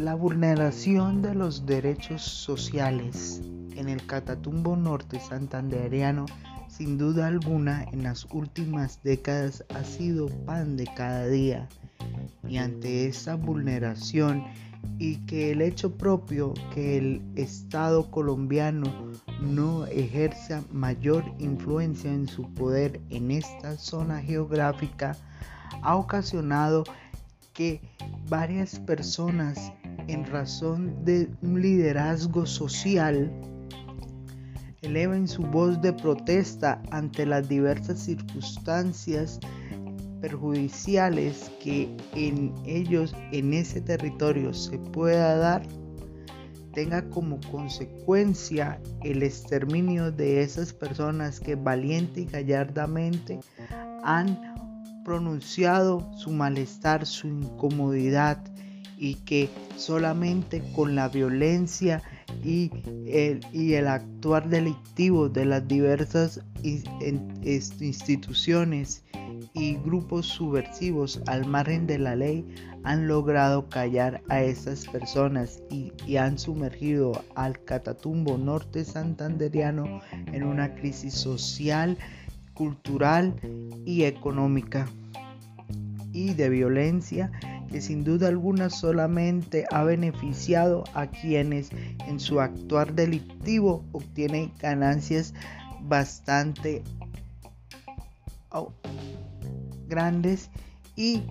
La vulneración de los derechos sociales en el Catatumbo Norte Santandereano sin duda alguna en las últimas décadas ha sido pan de cada día. Y ante esa vulneración y que el hecho propio que el Estado colombiano no ejerza mayor influencia en su poder en esta zona geográfica ha ocasionado que varias personas en razón de un liderazgo social eleven su voz de protesta ante las diversas circunstancias perjudiciales que en ellos, en ese territorio se pueda dar, tenga como consecuencia el exterminio de esas personas que valiente y gallardamente han pronunciado su malestar, su incomodidad y que solamente con la violencia y el, y el actuar delictivo de las diversas instituciones y grupos subversivos al margen de la ley han logrado callar a estas personas y, y, han sumergido al Catatumbo norte santanderiano en una crisis social, cultural y económica y de violencia que sin duda alguna solamente ha beneficiado a quienes en su actuar delictivo obtienen ganancias bastante grandes y